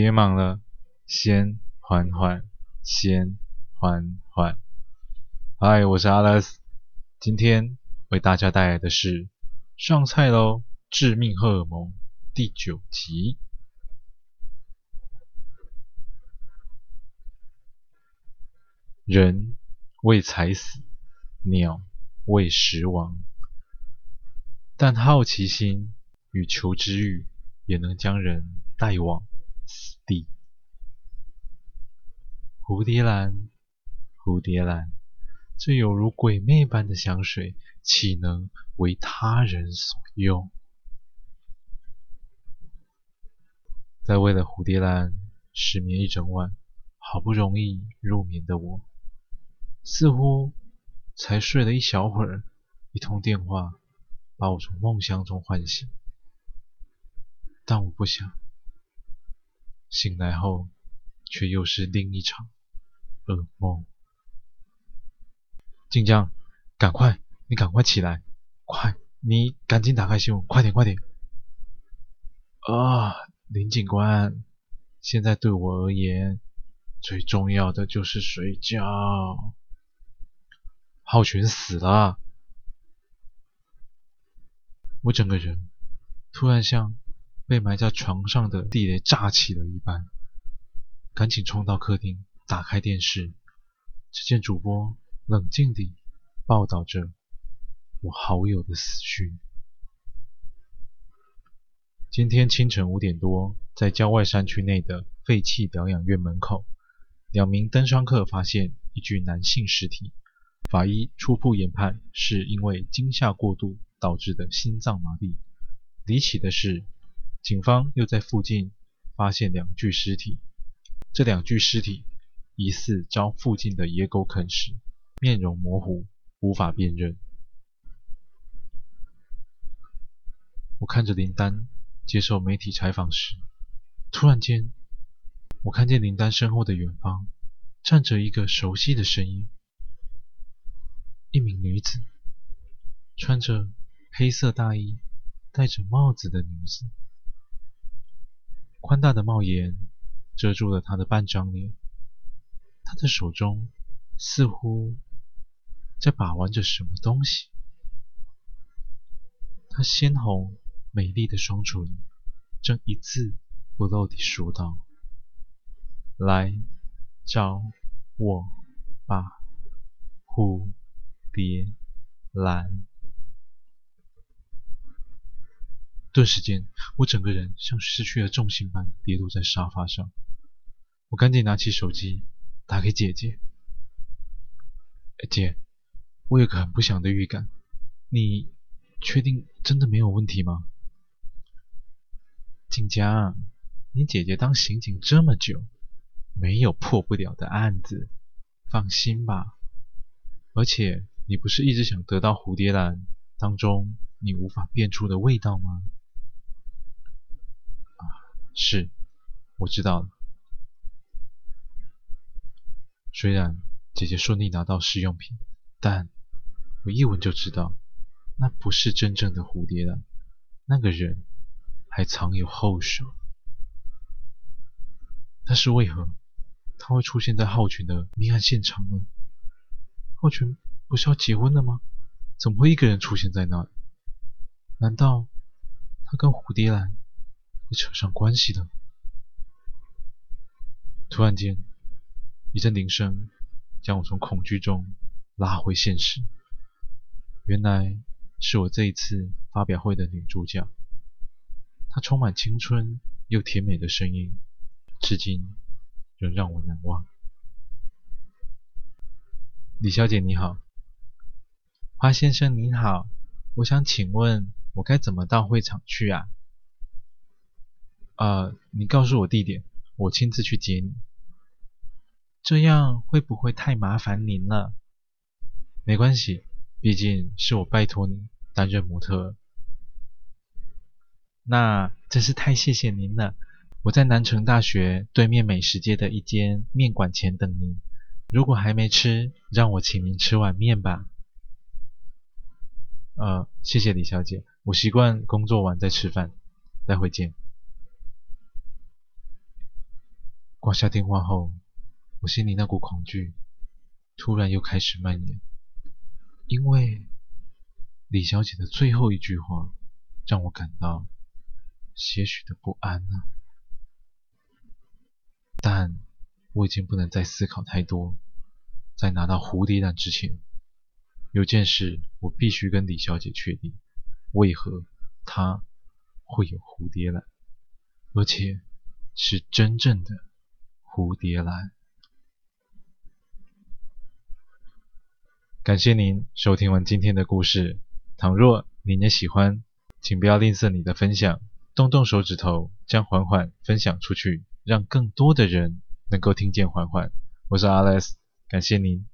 别忙了，先缓缓，先缓缓。嗨，我是阿拉斯，今天为大家带来的是上菜喽，《致命荷尔蒙》第九集。人为财死，鸟为食亡，但好奇心与求知欲也能将人带往死地。蝴蝶兰，蝴蝶兰，这有如鬼魅般的香水，岂能为他人所用？在为了蝴蝶兰失眠一整晚，好不容易入眠的我。似乎才睡了一小会儿，一通电话把我从梦乡中唤醒。但我不想，醒来后却又是另一场噩梦。静江，赶快，你赶快起来，快，你赶紧打开新闻，快点，快点！啊，林警官，现在对我而言，最重要的就是睡觉。浩群死了，我整个人突然像被埋在床上的地雷炸起了一般，赶紧冲到客厅，打开电视，只见主播冷静地报道着我好友的死讯。今天清晨五点多，在郊外山区内的废弃疗养院门口，两名登山客发现一具男性尸体。法医初步研判是因为惊吓过度导致的心脏麻痹。离奇的是，警方又在附近发现两具尸体，这两具尸体疑似遭附近的野狗啃食，面容模糊，无法辨认。我看着林丹接受媒体采访时，突然间，我看见林丹身后的远方站着一个熟悉的身影。一名女子，穿着黑色大衣、戴着帽子的女子，宽大的帽檐遮住了她的半张脸。她的手中似乎在把玩着什么东西。她鲜红美丽的双唇正一字不漏地说道：“来找我吧，蝴。”蝶兰，顿时间，我整个人像失去了重心般跌落在沙发上。我赶紧拿起手机打给姐姐：“姐，我有个很不祥的预感，你确定真的没有问题吗？”静江，你姐姐当刑警这么久，没有破不了的案子，放心吧。而且。你不是一直想得到蝴蝶兰当中你无法辨出的味道吗？是，我知道了。虽然姐姐顺利拿到试用品，但我一闻就知道，那不是真正的蝴蝶兰，那个人还藏有后手。但是为何他会出现在浩群的命案现场呢？浩群。不是要结婚了吗？怎么会一个人出现在那里？难道他跟蝴蝶兰也扯上关系了？突然间，一阵铃声将我从恐惧中拉回现实。原来是我这一次发表会的女主角，她充满青春又甜美的声音，至今仍让我难忘。李小姐你好。花先生您好，我想请问，我该怎么到会场去啊？呃，你告诉我地点，我亲自去接你。这样会不会太麻烦您了？没关系，毕竟是我拜托你担任模特。那真是太谢谢您了。我在南城大学对面美食街的一间面馆前等您。如果还没吃，让我请您吃碗面吧。呃，谢谢李小姐，我习惯工作完再吃饭，待会见。挂下电话后，我心里那股恐惧突然又开始蔓延，因为李小姐的最后一句话让我感到些许的不安啊。但我已经不能再思考太多，在拿到蝴蝶兰之前，有件事我必须跟李小姐确定：为何她会有蝴蝶兰，而且是真正的蝴蝶兰。感谢您收听完今天的故事。倘若您也喜欢，请不要吝啬你的分享，动动手指头将缓缓分享出去，让更多的人能够听见缓缓。我是 Alex，感谢您。